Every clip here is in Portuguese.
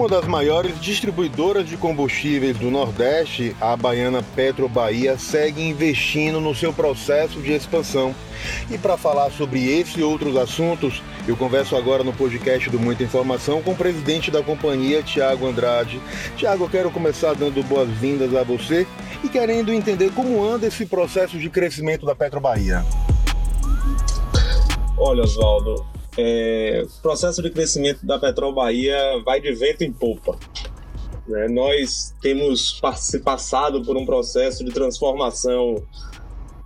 Uma das maiores distribuidoras de combustíveis do Nordeste, a baiana Petro Bahia, segue investindo no seu processo de expansão. E para falar sobre esse e outros assuntos, eu converso agora no podcast do Muita Informação com o presidente da companhia, Tiago Andrade. Tiago, quero começar dando boas-vindas a você e querendo entender como anda esse processo de crescimento da Petro Bahia. Olha, Oswaldo, é, o processo de crescimento da Petrol Bahia vai de vento em popa. Né? Nós temos passado por um processo de transformação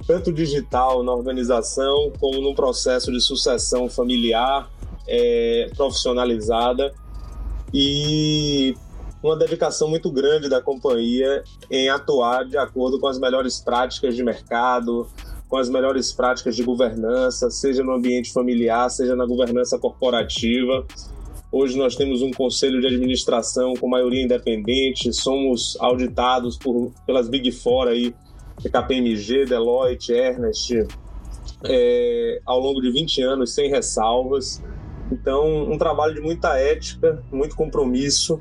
tanto digital na organização como num processo de sucessão familiar é, profissionalizada e uma dedicação muito grande da companhia em atuar de acordo com as melhores práticas de mercado, com as melhores práticas de governança, seja no ambiente familiar, seja na governança corporativa. Hoje nós temos um conselho de administração com maioria independente, somos auditados por, pelas Big Four aí, KPMG, Deloitte, Ernest, é, ao longo de 20 anos, sem ressalvas. Então, um trabalho de muita ética, muito compromisso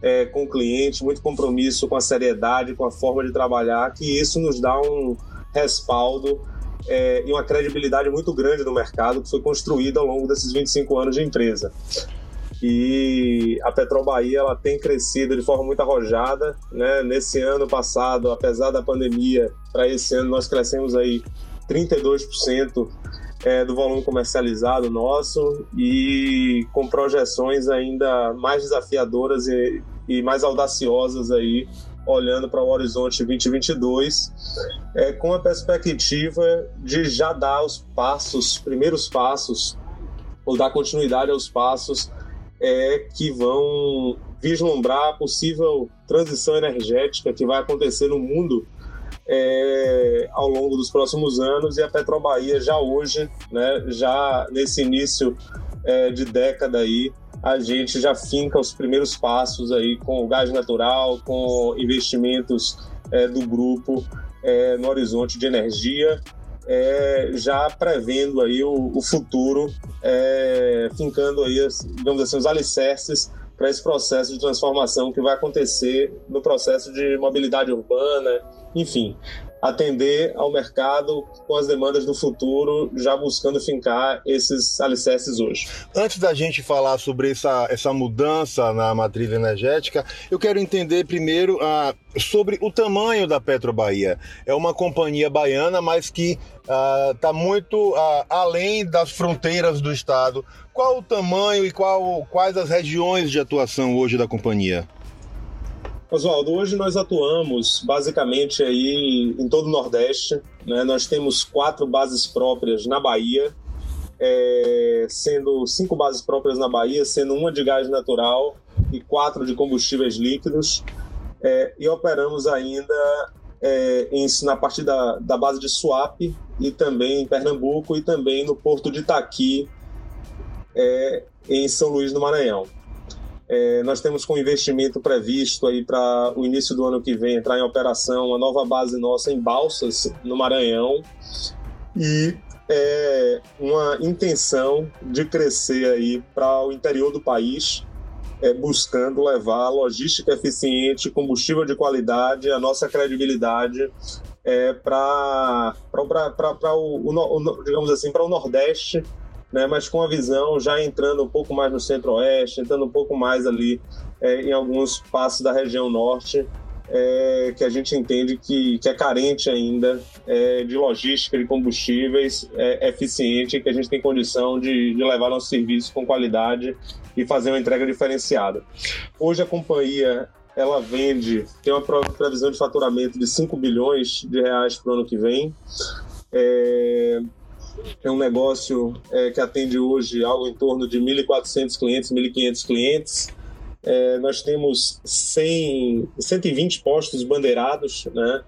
é, com o cliente, muito compromisso com a seriedade, com a forma de trabalhar, que isso nos dá um respaldo é, e uma credibilidade muito grande no mercado que foi construída ao longo desses 25 anos de empresa. E a Petrol Bahia ela tem crescido de forma muito arrojada. Né? Nesse ano passado, apesar da pandemia, para esse ano nós crescemos aí 32% é, do volume comercializado nosso e com projeções ainda mais desafiadoras e, e mais audaciosas aí olhando para o horizonte 2022, é, com a perspectiva de já dar os passos, primeiros passos, ou dar continuidade aos passos é, que vão vislumbrar a possível transição energética que vai acontecer no mundo é, ao longo dos próximos anos. E a Petrobahia já hoje, né, já nesse início é, de década aí, a gente já finca os primeiros passos aí com o gás natural, com investimentos é, do grupo é, no horizonte de energia, é, já prevendo aí o, o futuro, é, fincando aí, digamos assim, os alicerces para esse processo de transformação que vai acontecer no processo de mobilidade urbana, enfim, atender ao mercado com as demandas do futuro, já buscando fincar esses alicerces hoje. Antes da gente falar sobre essa, essa mudança na matriz energética, eu quero entender primeiro ah, sobre o tamanho da Petro Bahia. É uma companhia baiana, mas que está ah, muito ah, além das fronteiras do estado. Qual o tamanho e qual, quais as regiões de atuação hoje da companhia? Oswaldo, hoje nós atuamos basicamente aí em todo o Nordeste. Né? Nós temos quatro bases próprias na Bahia, é, sendo cinco bases próprias na Bahia, sendo uma de gás natural e quatro de combustíveis líquidos. É, e operamos ainda é, em, na parte da, da base de Suape e também em Pernambuco e também no porto de Itaqui, é, em São Luís do Maranhão. É, nós temos com investimento previsto aí para o início do ano que vem entrar em operação uma nova base nossa em Balsas, no Maranhão, e é, uma intenção de crescer aí para o interior do país, é, buscando levar logística eficiente, combustível de qualidade, a nossa credibilidade é, para o, o, digamos assim, para o Nordeste né, mas com a visão já entrando um pouco mais no centro-oeste, entrando um pouco mais ali é, em alguns passos da região norte, é, que a gente entende que, que é carente ainda é, de logística de combustíveis é, eficiente, que a gente tem condição de, de levar nosso serviço com qualidade e fazer uma entrega diferenciada. Hoje a companhia ela vende, tem uma previsão de faturamento de 5 bilhões de reais para o ano que vem. É, é um negócio é, que atende hoje algo em torno de 1.400 clientes, 1.500 clientes. É, nós temos 100, 120 postos bandeirados, né?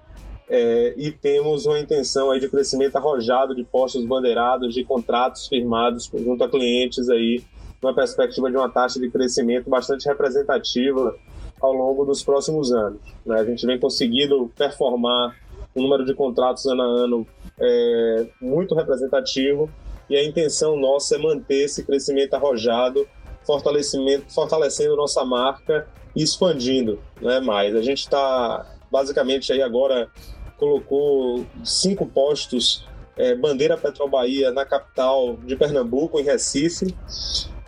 É, e temos uma intenção aí de crescimento arrojado de postos bandeirados, de contratos firmados junto a clientes aí, uma perspectiva de uma taxa de crescimento bastante representativa ao longo dos próximos anos. Né? A gente vem conseguindo performar um número de contratos ano a ano é, muito representativo e a intenção nossa é manter esse crescimento arrojado fortalecimento, fortalecendo nossa marca e expandindo né, mais. A gente está basicamente aí agora colocou cinco postos é, bandeira Petrobahia na capital de Pernambuco, em Recife,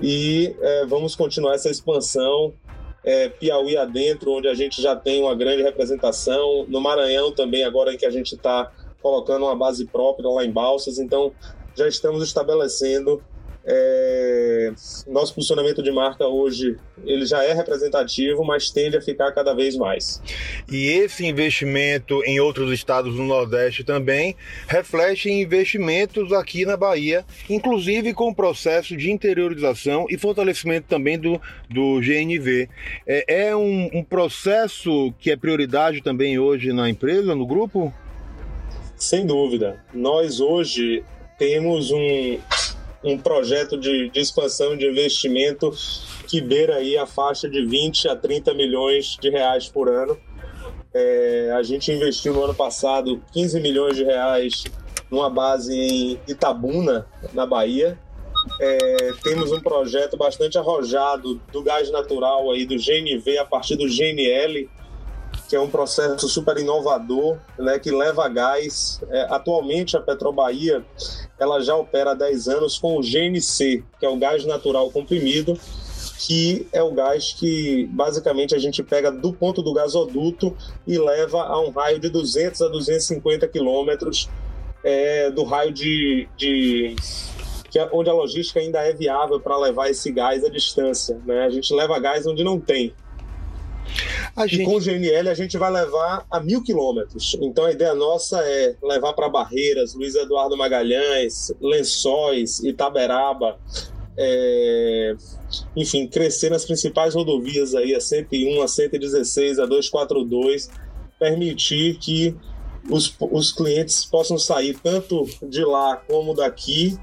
e é, vamos continuar essa expansão. É, Piauí adentro, onde a gente já tem uma grande representação, no Maranhão também, agora em que a gente está colocando uma base própria lá em Balsas, então já estamos estabelecendo é, nosso posicionamento de marca hoje ele já é representativo, mas tende a ficar cada vez mais. E esse investimento em outros estados do Nordeste também reflete em investimentos aqui na Bahia, inclusive com o processo de interiorização e fortalecimento também do, do GNV. É, é um, um processo que é prioridade também hoje na empresa, no grupo? Sem dúvida. Nós hoje temos um, um projeto de, de expansão de investimento que beira aí a faixa de 20 a 30 milhões de reais por ano. É, a gente investiu no ano passado 15 milhões de reais numa base em Itabuna, na Bahia. É, temos um projeto bastante arrojado do gás natural aí do GNV a partir do GNL, que é um processo super inovador, né, que leva gás. É, atualmente, a Petrobahia ela já opera há 10 anos com o GNC, que é o gás natural comprimido, que é o gás que basicamente a gente pega do ponto do gasoduto e leva a um raio de 200 a 250 quilômetros é, do raio de, de é onde a logística ainda é viável para levar esse gás à distância. Né? A gente leva gás onde não tem. A gente... E com o GNL a gente vai levar a mil quilômetros. Então a ideia nossa é levar para Barreiras, Luiz Eduardo Magalhães, Lençóis, Itaberaba, é... enfim, crescer nas principais rodovias aí, a 101, a 116, a 242, permitir que os, os clientes possam sair tanto de lá como daqui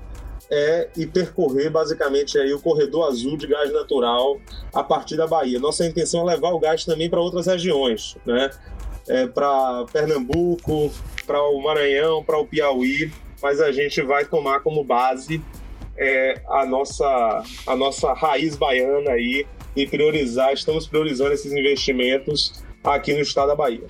é e percorrer basicamente aí o corredor azul de gás natural a partir da Bahia. Nossa intenção é levar o gás também para outras regiões, né? É, para Pernambuco, para o Maranhão, para o Piauí, mas a gente vai tomar como base é, a nossa a nossa raiz baiana aí e priorizar, estamos priorizando esses investimentos aqui no estado da Bahia.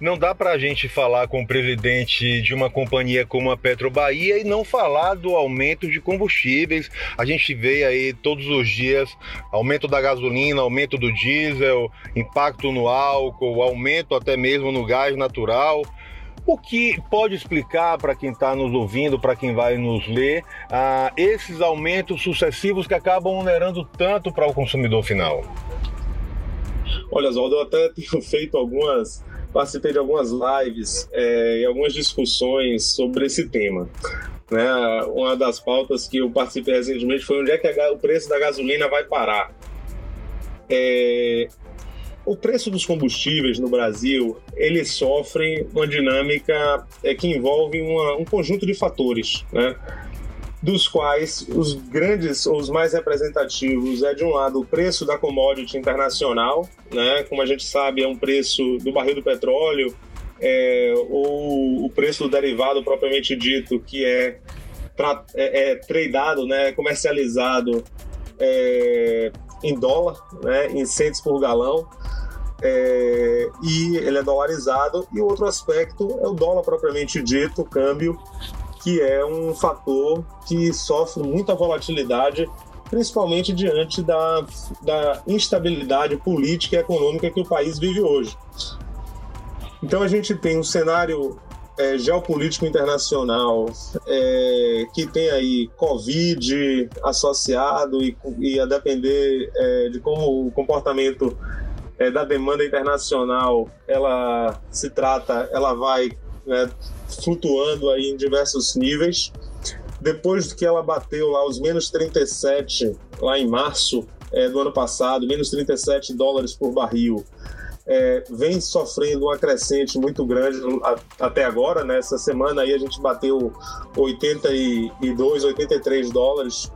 Não dá para a gente falar com o presidente de uma companhia como a Petrobahia e não falar do aumento de combustíveis. A gente vê aí todos os dias aumento da gasolina, aumento do diesel, impacto no álcool, aumento até mesmo no gás natural. O que pode explicar para quem está nos ouvindo, para quem vai nos ler, uh, esses aumentos sucessivos que acabam onerando tanto para o consumidor final? Olha, Oswaldo, eu até tenho feito algumas, participei de algumas lives é, e algumas discussões sobre esse tema. Né? Uma das pautas que eu participei recentemente foi onde é que a, o preço da gasolina vai parar. É, o preço dos combustíveis no Brasil ele sofre uma dinâmica é, que envolve uma, um conjunto de fatores, né? Dos quais os grandes ou os mais representativos é de um lado o preço da commodity internacional, né? Como a gente sabe é um preço do barril do petróleo é, ou o preço do derivado propriamente dito que é é, é tradeado, né? Comercializado é, em dólar, né? Em centes por galão. É, e ele é dolarizado. E o outro aspecto é o dólar propriamente dito, o câmbio, que é um fator que sofre muita volatilidade, principalmente diante da, da instabilidade política e econômica que o país vive hoje. Então a gente tem um cenário é, geopolítico internacional é, que tem aí Covid associado e, e a depender é, de como o comportamento é, da demanda internacional ela se trata, ela vai né, flutuando aí em diversos níveis. Depois que ela bateu lá os menos 37 lá em março é, do ano passado, menos 37 dólares por barril, é, vem sofrendo uma crescente muito grande até agora, né? Semana aí a gente bateu 82, 83 dólares,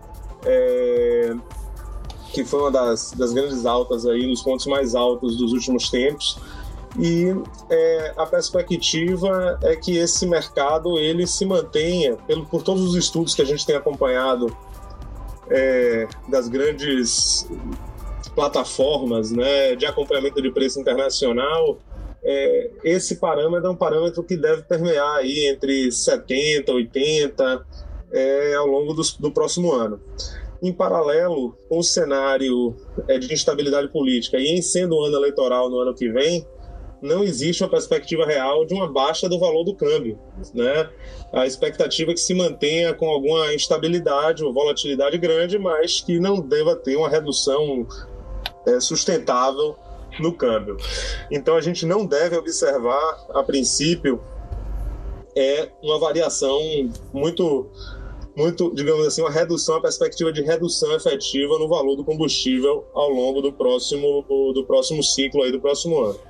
é, que foi uma das, das grandes altas aí, nos pontos mais altos dos últimos tempos e é, a perspectiva é que esse mercado ele se mantenha, pelo, por todos os estudos que a gente tem acompanhado é, das grandes plataformas né, de acompanhamento de preço internacional, é, esse parâmetro é um parâmetro que deve permear aí entre 70, 80 é, ao longo do, do, próximo ano. Em paralelo com o cenário é, de instabilidade política e em sendo um ano eleitoral no ano que vem, não existe uma perspectiva real de uma baixa do valor do câmbio. Né? A expectativa é que se mantenha com alguma instabilidade ou volatilidade grande, mas que não deva ter uma redução é, sustentável no câmbio. Então a gente não deve observar, a princípio, é uma variação muito muito, digamos assim, uma redução, a perspectiva de redução efetiva no valor do combustível ao longo do próximo, do próximo ciclo aí, do próximo ano.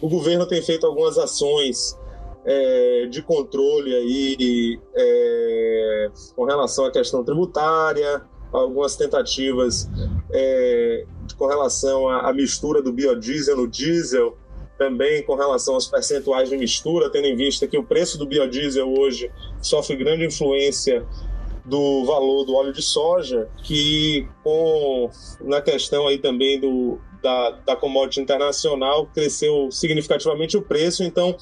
O governo tem feito algumas ações é, de controle aí é, com relação à questão tributária, algumas tentativas é, com relação à, à mistura do biodiesel no diesel, também com relação aos percentuais de mistura, tendo em vista que o preço do biodiesel hoje sofre grande influência do valor do óleo de soja, que com na questão aí também do, da, da commodity internacional cresceu significativamente o preço, então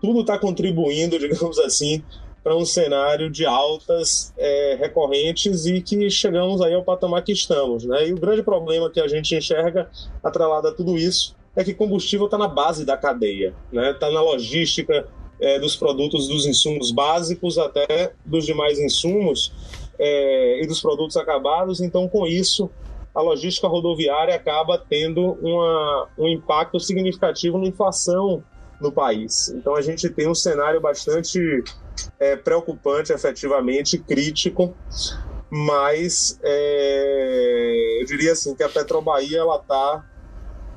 tudo está contribuindo, digamos assim, para um cenário de altas é, recorrentes e que chegamos aí ao patamar que estamos. Né? E o grande problema que a gente enxerga atrelado a tudo isso é que combustível está na base da cadeia, está né? Tá na logística é, dos produtos, dos insumos básicos até dos demais insumos é, e dos produtos acabados. Então, com isso, a logística rodoviária acaba tendo uma, um impacto significativo na inflação no país. Então, a gente tem um cenário bastante é, preocupante, efetivamente, crítico, mas é, eu diria assim que a Petrobahia está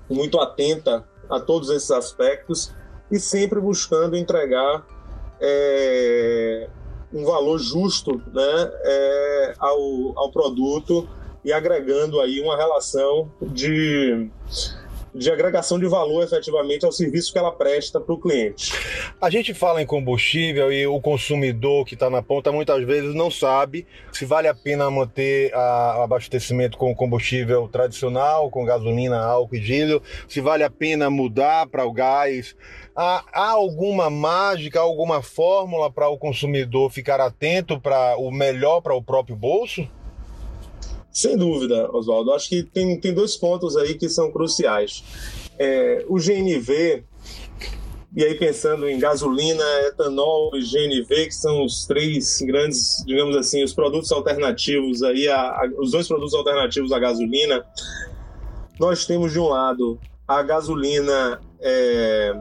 muito atenta a todos esses aspectos e sempre buscando entregar é, um valor justo né, é, ao, ao produto e agregando aí uma relação de de agregação de valor efetivamente ao serviço que ela presta para o cliente. A gente fala em combustível e o consumidor que está na ponta muitas vezes não sabe se vale a pena manter o abastecimento com combustível tradicional, com gasolina, álcool e diesel, se vale a pena mudar para o gás. Há, há alguma mágica, alguma fórmula para o consumidor ficar atento para o melhor para o próprio bolso? Sem dúvida, Oswaldo. Acho que tem, tem dois pontos aí que são cruciais. É, o GNV, e aí pensando em gasolina, etanol e GNV, que são os três grandes, digamos assim, os produtos alternativos aí, a, a, os dois produtos alternativos à gasolina, nós temos de um lado a gasolina, é,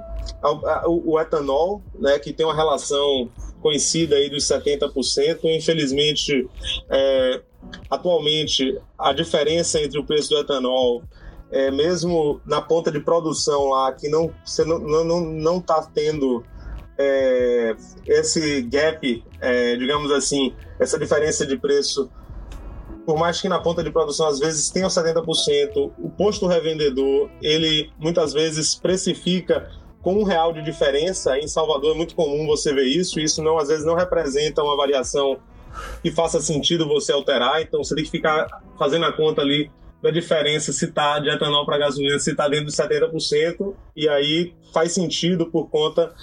a, o, o etanol, né, que tem uma relação conhecida aí dos 70%. Infelizmente, é, atualmente, a diferença entre o preço do etanol, é, mesmo na ponta de produção lá, que não você não não não, não tá tendo é, esse gap, é, digamos assim, essa diferença de preço, por mais que na ponta de produção às vezes tenha 70%, o posto revendedor, ele muitas vezes precifica com um real de diferença. Em Salvador é muito comum você ver isso, e isso não às vezes não representa uma variação que faça sentido você alterar, então você tem que ficar fazendo a conta ali da diferença se está de etanol para gasolina, se está dentro de 70%, e aí faz sentido por conta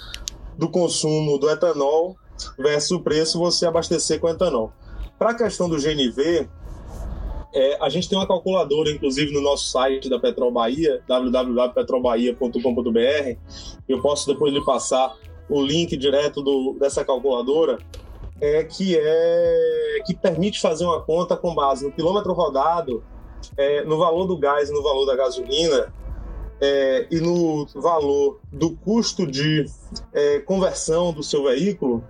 do consumo do etanol versus o preço você abastecer com etanol. Para a questão do GNV, é, a gente tem uma calculadora, inclusive, no nosso site da Petrobahia, www.petrobahia.com.br. Eu posso depois lhe passar o link direto do, dessa calculadora, é, que, é, que permite fazer uma conta com base no quilômetro rodado, é, no valor do gás no valor da gasolina, é, e no valor do custo de é, conversão do seu veículo,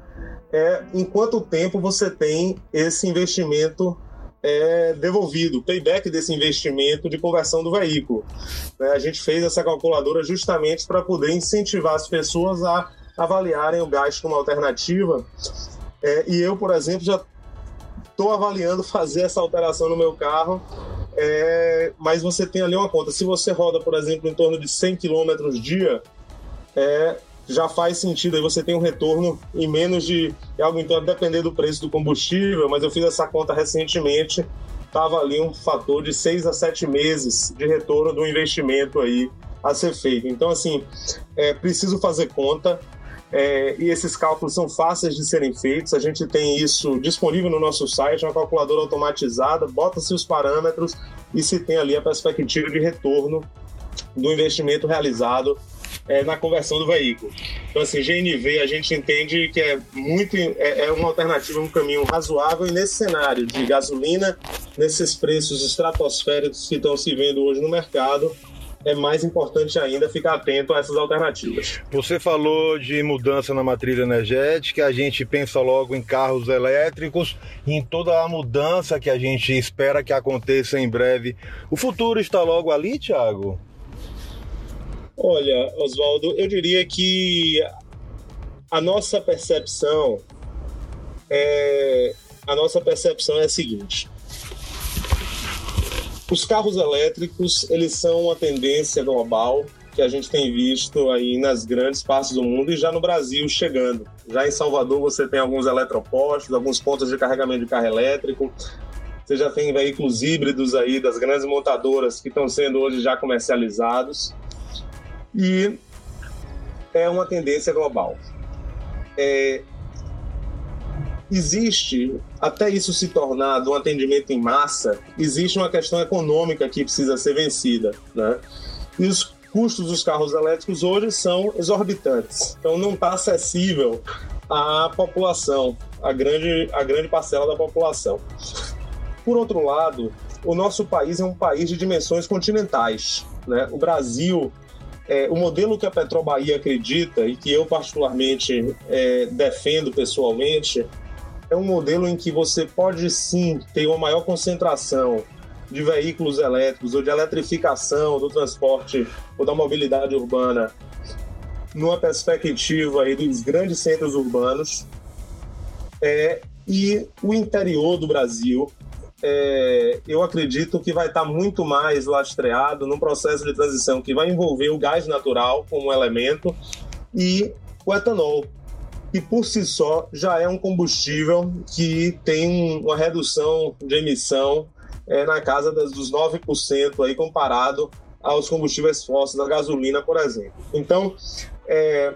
é, em quanto tempo você tem esse investimento é, devolvido, o payback desse investimento de conversão do veículo. Né? A gente fez essa calculadora justamente para poder incentivar as pessoas a avaliarem o gás como alternativa é, e eu, por exemplo, já estou avaliando fazer essa alteração no meu carro, é, mas você tem ali uma conta. Se você roda, por exemplo, em torno de 100 km dia, é, já faz sentido. Aí você tem um retorno em menos de algo, então, depender do preço do combustível, mas eu fiz essa conta recentemente. estava ali um fator de seis a sete meses de retorno do investimento aí a ser feito. Então, assim, é preciso fazer conta. É, e esses cálculos são fáceis de serem feitos. A gente tem isso disponível no nosso site, uma calculadora automatizada, bota-se os parâmetros e se tem ali a perspectiva de retorno do investimento realizado é, na conversão do veículo. Então, assim, GNV a gente entende que é muito é, é uma alternativa, um caminho razoável e nesse cenário de gasolina, nesses preços estratosféricos que estão se vendo hoje no mercado, é mais importante ainda ficar atento a essas alternativas. Você falou de mudança na matriz energética, a gente pensa logo em carros elétricos, em toda a mudança que a gente espera que aconteça em breve. O futuro está logo ali, Thiago? Olha, Oswaldo, eu diria que a nossa percepção é a nossa percepção é a seguinte: os carros elétricos, eles são uma tendência global que a gente tem visto aí nas grandes partes do mundo e já no Brasil chegando. Já em Salvador você tem alguns eletropostos, alguns pontos de carregamento de carro elétrico. Você já tem veículos híbridos aí das grandes montadoras que estão sendo hoje já comercializados. E é uma tendência global. É, existe, até isso se tornar um atendimento em massa, existe uma questão econômica que precisa ser vencida. Né? E os custos dos carros elétricos hoje são exorbitantes. Então não está acessível à população, à grande, à grande parcela da população. Por outro lado, o nosso país é um país de dimensões continentais. Né? O Brasil é, o modelo que a Petrobahia acredita e que eu particularmente é, defendo pessoalmente é um modelo em que você pode sim ter uma maior concentração de veículos elétricos ou de eletrificação do transporte ou da mobilidade urbana numa perspectiva aí dos grandes centros urbanos. É, e o interior do Brasil é, eu acredito que vai estar muito mais lastreado num processo de transição que vai envolver o gás natural como elemento e o etanol, que por si só já é um combustível que tem uma redução de emissão é, na casa dos 9% aí comparado aos combustíveis fósseis, a gasolina, por exemplo. Então, é,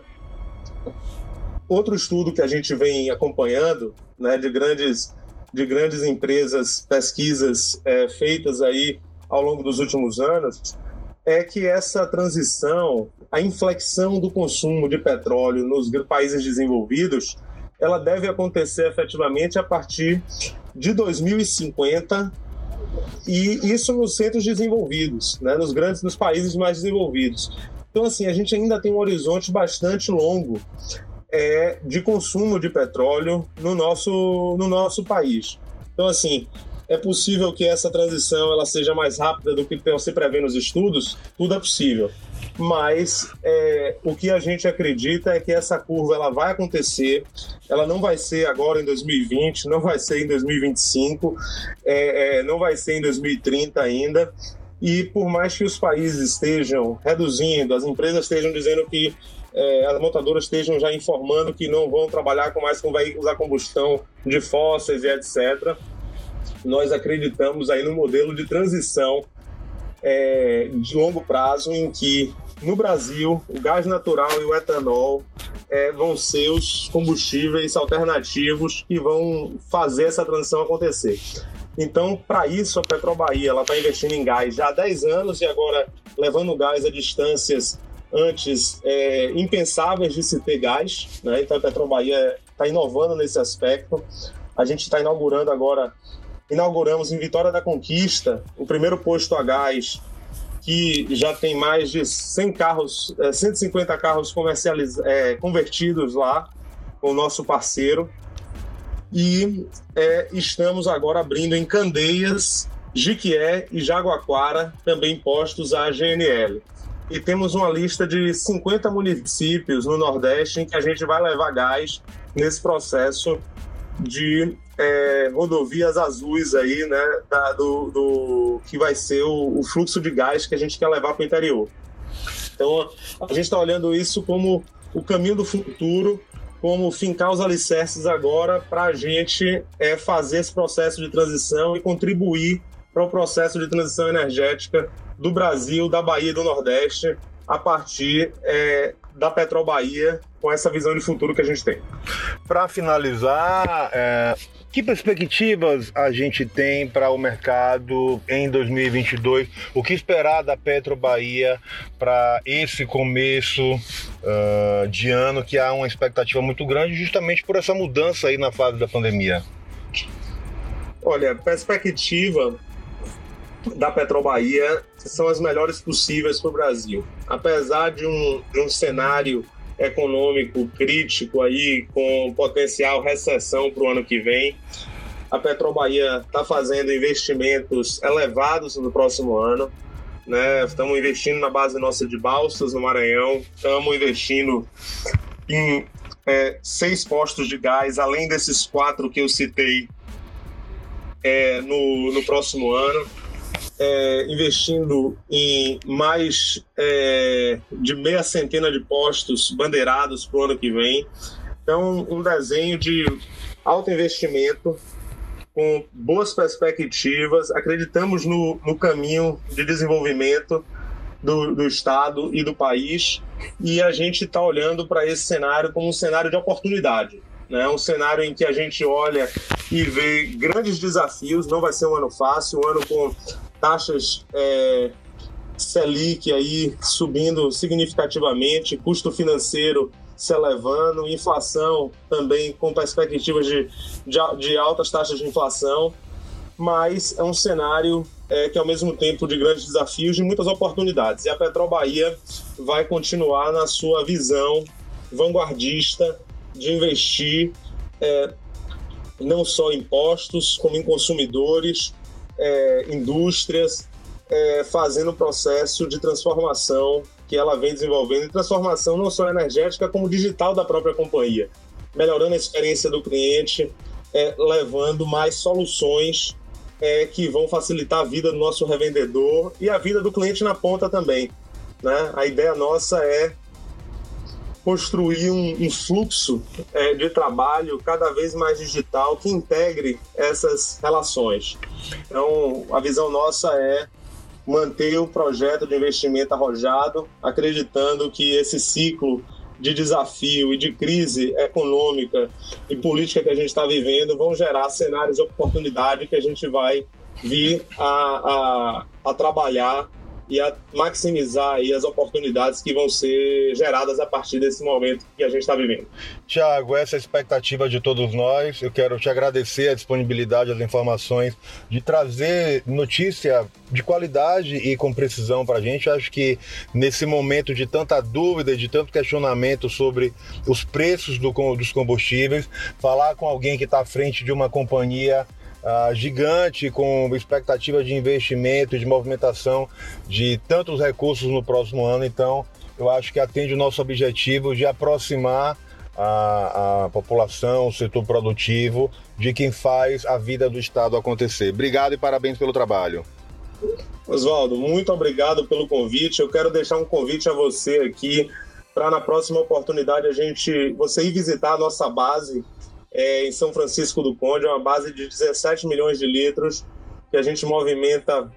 outro estudo que a gente vem acompanhando, né, de grandes de grandes empresas, pesquisas é, feitas aí ao longo dos últimos anos, é que essa transição, a inflexão do consumo de petróleo nos países desenvolvidos, ela deve acontecer efetivamente a partir de 2050 e isso nos centros desenvolvidos, né, nos grandes, nos países mais desenvolvidos. Então, assim, a gente ainda tem um horizonte bastante longo é, de consumo de petróleo no nosso, no nosso país. Então, assim, é possível que essa transição ela seja mais rápida do que se prevê nos estudos? Tudo é possível. Mas é, o que a gente acredita é que essa curva ela vai acontecer, ela não vai ser agora em 2020, não vai ser em 2025, é, é, não vai ser em 2030 ainda. E por mais que os países estejam reduzindo, as empresas estejam dizendo que é, as montadoras estejam já informando que não vão trabalhar com mais com veículos a combustão de fósseis e etc. Nós acreditamos aí no modelo de transição é, de longo prazo em que no Brasil o gás natural e o etanol é, vão ser os combustíveis alternativos que vão fazer essa transição acontecer. Então, para isso, a Petrobahia está investindo em gás já há 10 anos e agora levando gás a distâncias antes é, impensáveis de se ter gás, né? então a Petrobahia está inovando nesse aspecto. A gente está inaugurando agora, inauguramos em Vitória da Conquista o primeiro posto a gás que já tem mais de 100 carros, 150 é, carros comercializ... É, convertidos lá com o nosso parceiro. E é, estamos agora abrindo em Candeias, Jiquié e Jaguaquara também postos a GNL e temos uma lista de 50 municípios no Nordeste em que a gente vai levar gás nesse processo de é, rodovias azuis aí, né, da, do, do, que vai ser o, o, fluxo de gás que a gente quer levar para o interior. Então, a gente está olhando isso como o caminho do futuro como fincar os alicerces agora para a gente é, fazer esse processo de transição e contribuir para o processo de transição energética do Brasil, da Bahia e do Nordeste a partir é, da Petrobahia com essa visão de futuro que a gente tem. Para finalizar, é, que perspectivas a gente tem para o mercado em 2022? O que esperar da Petrobahia para esse começo uh, de ano, que há uma expectativa muito grande, justamente por essa mudança aí na fase da pandemia? Olha, perspectiva da Petrobahia são as melhores possíveis para o Brasil. Apesar de um, de um cenário econômico crítico aí, com potencial recessão para o ano que vem, a Petrobahia está fazendo investimentos elevados no próximo ano. Né? Estamos investindo na base nossa de balsas no Maranhão, estamos investindo em é, seis postos de gás, além desses quatro que eu citei é, no, no próximo ano é, investindo em mais é, de meia centena de postos bandeirados para o ano que vem. Então, um desenho de alto investimento, com boas perspectivas, acreditamos no, no caminho de desenvolvimento do, do, Estado e do país, e a gente está olhando para esse cenário como um cenário de oportunidade. Né? Um cenário em que a gente olha e vê grandes desafios, não vai ser um ano fácil, um ano com taxas é, Selic aí subindo significativamente, custo financeiro se elevando, inflação também com perspectivas de, de, de altas taxas de inflação, mas é um cenário é, que, ao mesmo tempo, de grandes desafios, de muitas oportunidades. E a Petrobahia vai continuar na sua visão vanguardista de investir é, não só em postos, como em consumidores, é, indústrias é, fazendo o processo de transformação que ela vem desenvolvendo, e transformação não só energética, como digital da própria companhia, melhorando a experiência do cliente, é, levando mais soluções é, que vão facilitar a vida do nosso revendedor e a vida do cliente na ponta também. Né? A ideia nossa é construir um, um fluxo é, de trabalho cada vez mais digital que integre essas relações. Então, a visão nossa é manter o projeto de investimento arrojado, acreditando que esse ciclo de desafio e de crise econômica e política que a gente está vivendo vão gerar cenários de oportunidade que a gente vai vir a, a, a trabalhar e a maximizar aí as oportunidades que vão ser geradas a partir desse momento que a gente está vivendo. Tiago, essa é a expectativa de todos nós. Eu quero te agradecer a disponibilidade, as informações, de trazer notícia de qualidade e com precisão para a gente. Acho que nesse momento de tanta dúvida, de tanto questionamento sobre os preços do, dos combustíveis, falar com alguém que está à frente de uma companhia uh, gigante com expectativa de investimento de movimentação de tantos recursos no próximo ano. Então, eu acho que atende o nosso objetivo de aproximar a, a, população, o setor produtivo, de quem faz a vida do Estado acontecer. Obrigado e parabéns pelo trabalho. Oswaldo, muito obrigado pelo convite. Eu quero deixar um convite a você aqui para na próxima oportunidade a gente você ir visitar a nossa base é, em São Francisco do Conde, é uma base de 17 milhões de litros que a gente movimenta.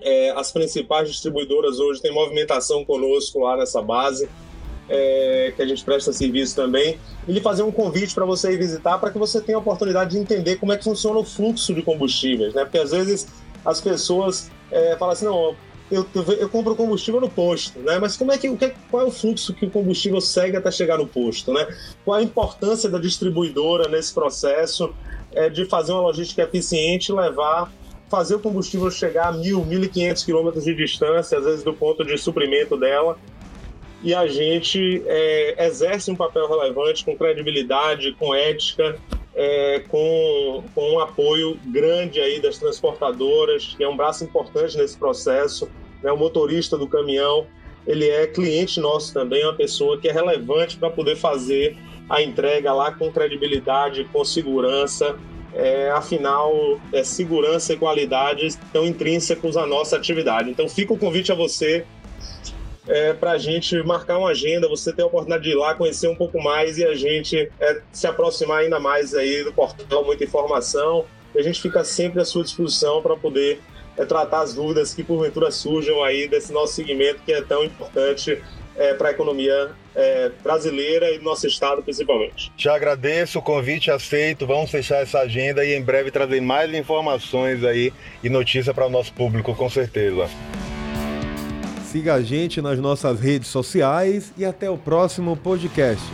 É, as principais distribuidoras hoje têm movimentação conosco lá nessa base, é, que a gente presta serviço também. E lhe fazer um convite para você ir visitar, para que você tenha a oportunidade de entender como é que funciona o fluxo de combustíveis, né? Porque às vezes as pessoas é, falam assim, não, eu, eu compro combustível no posto, né? Mas como é que, qual é o fluxo que o combustível segue até chegar no posto, né? Qual a importância da distribuidora nesse processo é, de fazer uma logística eficiente levar, fazer o combustível chegar a mil, mil e quinhentos quilômetros de distância, às vezes do ponto de suprimento dela, e a gente é, exerce um papel relevante com credibilidade, com ética, é, com, com um apoio grande aí das transportadoras, que é um braço importante nesse processo. Né? O motorista do caminhão, ele é cliente nosso também, é uma pessoa que é relevante para poder fazer a entrega lá com credibilidade, com segurança. É, afinal, é, segurança e qualidade estão intrínsecos à nossa atividade. Então, fica o convite a você é, para a gente marcar uma agenda, você ter a oportunidade de ir lá conhecer um pouco mais e a gente é, se aproximar ainda mais aí do portal, muita informação. A gente fica sempre à sua disposição para poder é, tratar as dúvidas que porventura surjam aí desse nosso segmento que é tão importante é, para a economia é, brasileira e do nosso estado principalmente. Te agradeço o convite aceito, vamos fechar essa agenda e em breve trazer mais informações aí e notícia para o nosso público, com certeza. Siga a gente nas nossas redes sociais e até o próximo podcast.